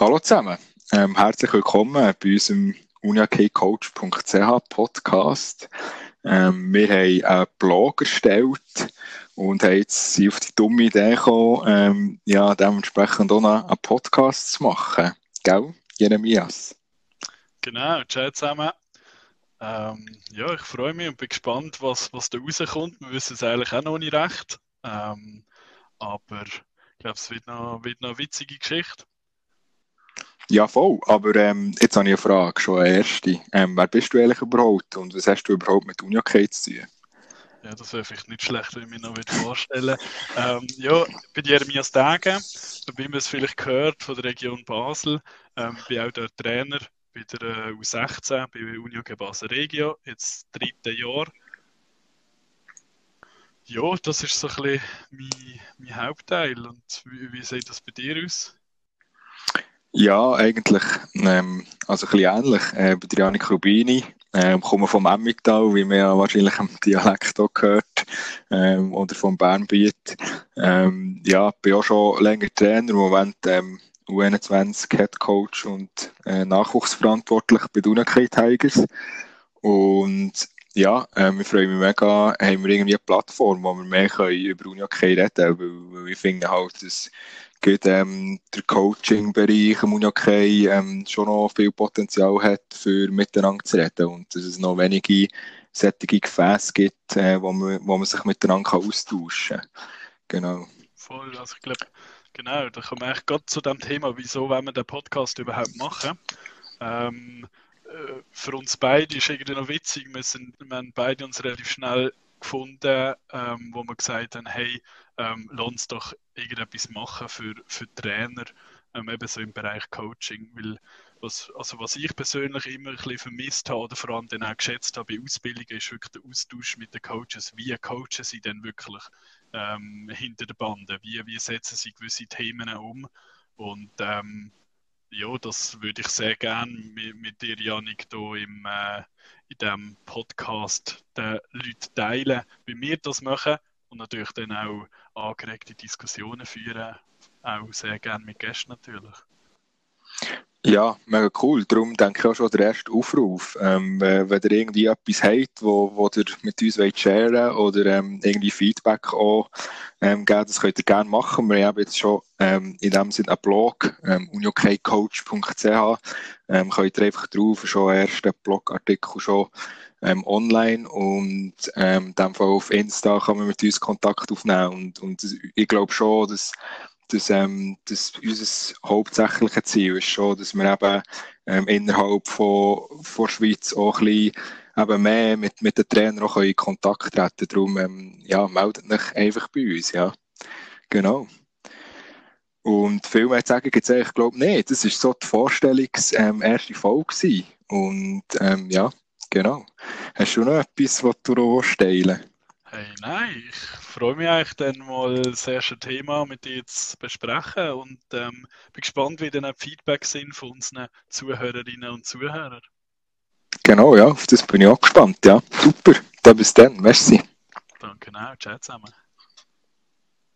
Hallo zusammen, ähm, herzlich willkommen bei unserem uniakcoach.ch Podcast. Ähm, wir haben einen Blog erstellt und haben jetzt auf die dumme Idee gekommen, ähm, ja, dementsprechend auch einen Podcast zu machen. Gell, Jeremias? Genau, ciao zusammen. Ähm, ja, ich freue mich und bin gespannt, was, was da rauskommt. Wir wissen es eigentlich auch noch nicht recht. Ähm, aber ich glaube, es wird noch, wird noch eine witzige Geschichte. Ja, voll. Aber ähm, jetzt habe ich eine Frage, schon eine erste. Ähm, wer bist du eigentlich überhaupt und was hast du überhaupt mit Unihockey zu tun? Ja, das wäre vielleicht nicht schlecht, wenn ich mir noch vorstellen ähm, Ja, ich bin Jeremias Degen, wie man es vielleicht gehört, von der Region Basel. Ähm, bin auch der Trainer bei der äh, U16, bei Unihockey Basel Regio, jetzt das dritte Jahr. Ja, das ist so ein bisschen mein, mein Hauptteil. Und wie, wie sieht das bei dir aus? Ja, eigentlich ähm, also ein bisschen ähnlich. Äh, bei Janik Rubini, ähm, komme vom Emmental, wie man ja wahrscheinlich im Dialekt auch gehört, ähm, oder vom Bernbiet. Ähm, ja, bin auch schon länger Trainer, im Moment ähm, U21 Head Coach und äh, Nachwuchsverantwortlich bei Dunakay Tigers. Und ja, äh, wir freuen mich mega, haben wir irgendwie eine Plattform, wo wir mehr können über Unihockey reden können, weil, weil ich finde halt, dass geht, ähm, der Coaching-Bereich im Unihockey ähm, schon noch viel Potenzial hat, für miteinander zu reden und dass es noch wenige sättige Gefäße gibt, äh, wo, man, wo man sich miteinander kann austauschen kann. Genau. Voll, also ich glaube, genau, da kommen wir eigentlich gerade zu dem Thema, wieso wollen wir den Podcast überhaupt machen. Ähm, äh, für uns beide ist irgendwie noch witzig, wir, sind, wir haben beide uns relativ schnell gefunden, ähm, wo wir gesagt haben, hey, ähm, lass uns doch irgendetwas machen für, für Trainer, ähm, eben so im Bereich Coaching, weil was, also was ich persönlich immer ein bisschen vermisst habe oder vor allem dann auch geschätzt habe bei Ausbildungen, ist wirklich der Austausch mit den Coaches. Wie coachen sie denn wirklich ähm, hinter der Bande? Wie, wie setzen sie gewisse Themen um? Und ähm, ja, das würde ich sehr gerne mit, mit dir, Janik, hier im, äh, in diesem Podcast den Leuten teilen, wie wir das machen und natürlich dann auch angeregte Diskussionen führen, auch sehr gerne mit Gästen natürlich. Ja, mega cool. Darum denke ich auch schon der erste Aufruf. Ähm, wenn ihr irgendwie etwas habt, wo, wo ihr mit uns wollt sharen oder ähm, irgendwie Feedback auch ähm, geben, das könnt ihr gerne machen. Wir haben jetzt schon ähm, in dem Sinne einen Blog, ähm, uniokcoach.ch. Ähm, könnt ihr einfach drauf, schon ersten Blogartikel schon ähm, online und ähm, Fall auf Insta kann man mit uns Kontakt aufnehmen und, und ich glaube schon, dass dass, ähm, dass unser hauptsächliches Ziel ist schon, dass wir eben ähm, innerhalb von, von der Schweiz auch ein bisschen eben mehr mit, mit den Trainern auch in Kontakt treten Darum, ähm, ja, meldet euch einfach bei uns, ja. Genau. Und viel mehr zu sagen gibt es eigentlich, glaube ich, nicht. Das war so die Vorstellungs ähm, erste Folge gewesen. Und ähm, ja, genau. Hast du noch etwas, was du teilen Hey, nein, ich freue mich eigentlich dann mal das erste Thema mit dir zu besprechen und ähm, bin gespannt, wie dann auch die Feedback sind von unseren Zuhörerinnen und Zuhörern. Genau, ja, auf das bin ich auch gespannt, ja. Super, dann bis dann, merci. Danke auch, ciao zusammen.